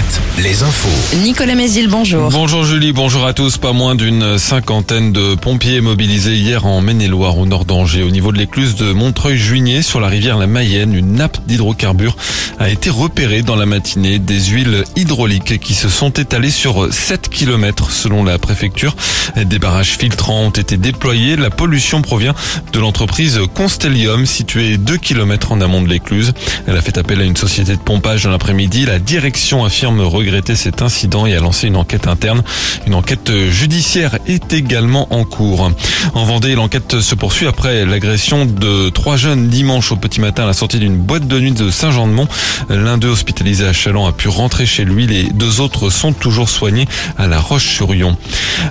Alouette, les infos. Nicolas Mézil, bonjour. Bonjour Julie, bonjour à tous. Pas moins d'une cinquantaine de pompiers mobilisés hier en Maine-et-Loire au nord d'Angers. Au niveau de l'écluse de Montreuil-Juigné sur la rivière la Mayenne, une nappe d'hydrocarbures a été repérée dans la matinée. Des huiles hydrauliques qui se sont étalées sur 7 km selon la préfecture. Des barrages filtrants ont été déployés. La pollution provient de l'entreprise Constellium située 2 km en amont de l'écluse. Elle a fait appel à une société de pompage dans l'après-midi. La direction affirme regretter cet incident et a lancé une enquête interne. Une enquête judiciaire est également en cours. En Vendée, l'enquête se poursuit après l'agression de trois jeunes dimanche au petit matin à la sortie d'une boîte de nuit de Saint-Jean-de-Mont. L'un d'eux hospitalisé à Chalon a pu rentrer chez lui. Les deux autres sont toujours soignés à la Roche-sur-Yon.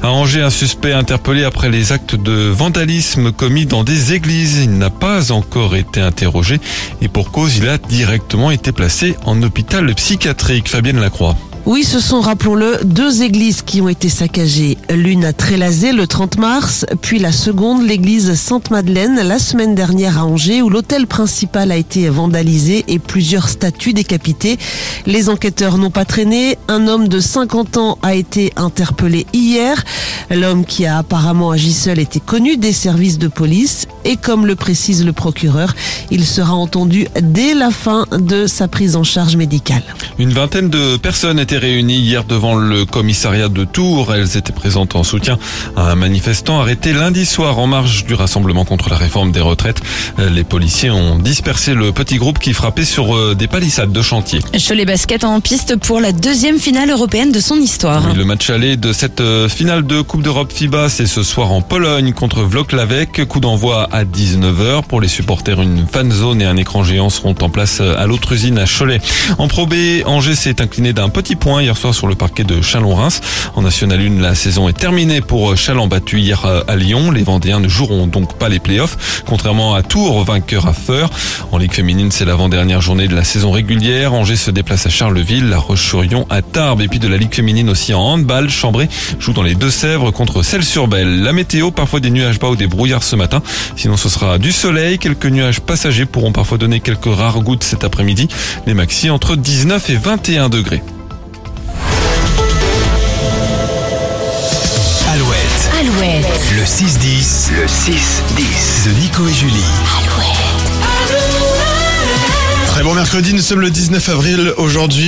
À Angers, un suspect interpellé après les actes de vandalisme commis dans des églises. Il n'a pas encore été interrogé et pour cause, il a directement été placé en hôpital psychiatrique. Fabienne Lacroix. Oui, ce sont, rappelons-le, deux églises qui ont été saccagées. L'une à Trélazé le 30 mars, puis la seconde, l'église Sainte-Madeleine, la semaine dernière à Angers, où l'hôtel principal a été vandalisé et plusieurs statues décapitées. Les enquêteurs n'ont pas traîné. Un homme de 50 ans a été interpellé hier. L'homme qui a apparemment agi seul était connu des services de police et comme le précise le procureur, il sera entendu dès la fin de sa prise en charge médicale. Une vingtaine de personnes étaient réunies hier devant le commissariat de Tours. Elles étaient présentes en soutien à un manifestant arrêté lundi soir en marge du rassemblement contre la réforme des retraites. Les policiers ont dispersé le petit groupe qui frappait sur euh, des palissades de chantier. Cholet Basket en piste pour la deuxième finale européenne de son histoire. Oui, le match aller de cette euh, finale de Coupe d'Europe FIBA, c'est ce soir en Pologne contre Vloklavek. Coup d'envoi à 19h. Pour les supporters, une fan zone et un écran géant seront en place à l'autre usine à Cholet. En Pro B, Angers s'est incliné d'un petit point hier soir sur le parquet de Chalon-Reims. En National 1, la saison est terminée pour Chalon battu hier à Lyon. Les Vendéens ne joueront donc pas les playoffs, contrairement à Tours, vainqueur à Feur. En Ligue féminine, c'est l'avant-dernière journée de la saison régulière. Angers se déplace à Charleville, La Roche-sur-Yon à Tarbes. Et puis de la Ligue féminine aussi en handball, Chambray joue dans les Deux-Sèvres contre Celles-sur-Belle. La météo, parfois des nuages bas ou des brouillards ce matin. Sinon, ce sera du soleil. Quelques nuages passagers pourront parfois donner quelques rares gouttes cet après-midi. Les maxi entre 19 et 21 degrés. Alouette, Alouette. le 6-10, le 6-10 de Nico et Julie. Très bon mercredi, nous sommes le 19 avril aujourd'hui.